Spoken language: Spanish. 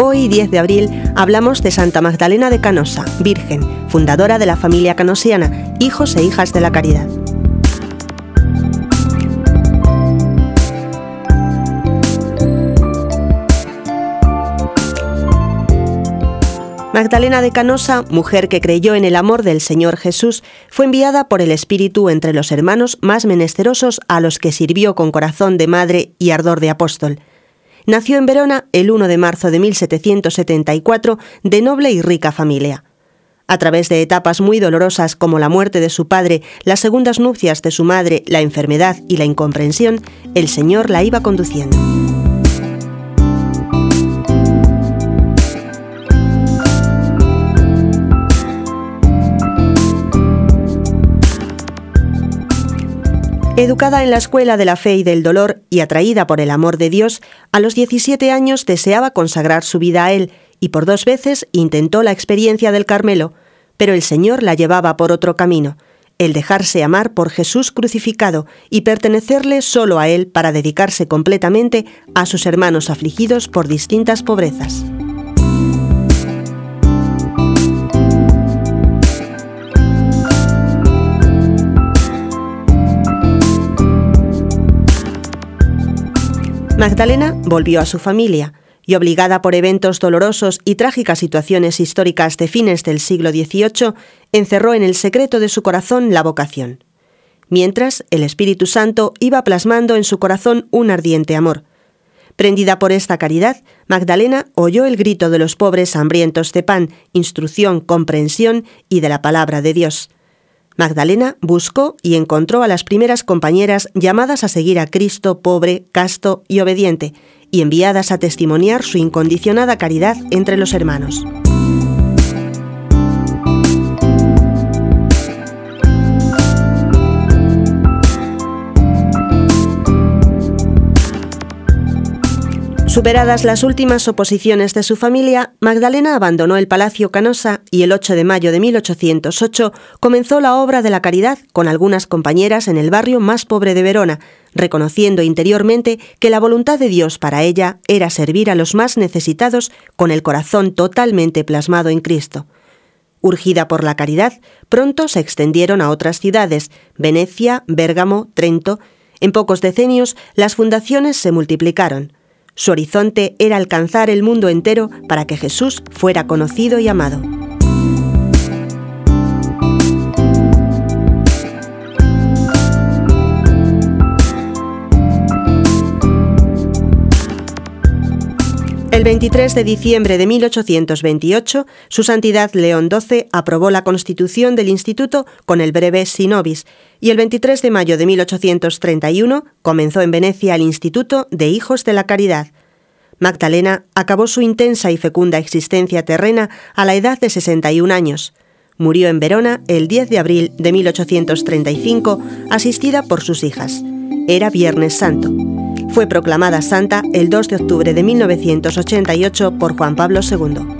Hoy, 10 de abril, hablamos de Santa Magdalena de Canosa, Virgen, fundadora de la familia canosiana, hijos e hijas de la caridad. Magdalena de Canosa, mujer que creyó en el amor del Señor Jesús, fue enviada por el Espíritu entre los hermanos más menesterosos a los que sirvió con corazón de madre y ardor de apóstol. Nació en Verona el 1 de marzo de 1774 de noble y rica familia. A través de etapas muy dolorosas como la muerte de su padre, las segundas nupcias de su madre, la enfermedad y la incomprensión, el Señor la iba conduciendo. Educada en la escuela de la fe y del dolor y atraída por el amor de Dios, a los 17 años deseaba consagrar su vida a Él y por dos veces intentó la experiencia del Carmelo, pero el Señor la llevaba por otro camino, el dejarse amar por Jesús crucificado y pertenecerle solo a Él para dedicarse completamente a sus hermanos afligidos por distintas pobrezas. Magdalena volvió a su familia y obligada por eventos dolorosos y trágicas situaciones históricas de fines del siglo XVIII, encerró en el secreto de su corazón la vocación. Mientras, el Espíritu Santo iba plasmando en su corazón un ardiente amor. Prendida por esta caridad, Magdalena oyó el grito de los pobres hambrientos de pan, instrucción, comprensión y de la palabra de Dios. Magdalena buscó y encontró a las primeras compañeras llamadas a seguir a Cristo pobre, casto y obediente, y enviadas a testimoniar su incondicionada caridad entre los hermanos. Superadas las últimas oposiciones de su familia, Magdalena abandonó el Palacio Canosa y el 8 de mayo de 1808 comenzó la obra de la caridad con algunas compañeras en el barrio más pobre de Verona, reconociendo interiormente que la voluntad de Dios para ella era servir a los más necesitados con el corazón totalmente plasmado en Cristo. Urgida por la caridad, pronto se extendieron a otras ciudades, Venecia, Bérgamo, Trento. En pocos decenios las fundaciones se multiplicaron. Su horizonte era alcanzar el mundo entero para que Jesús fuera conocido y amado. El 23 de diciembre de 1828, Su Santidad León XII aprobó la constitución del Instituto con el breve Sinobis y el 23 de mayo de 1831 comenzó en Venecia el Instituto de Hijos de la Caridad. Magdalena acabó su intensa y fecunda existencia terrena a la edad de 61 años. Murió en Verona el 10 de abril de 1835, asistida por sus hijas. Era Viernes Santo. Fue proclamada santa el 2 de octubre de 1988 por Juan Pablo II.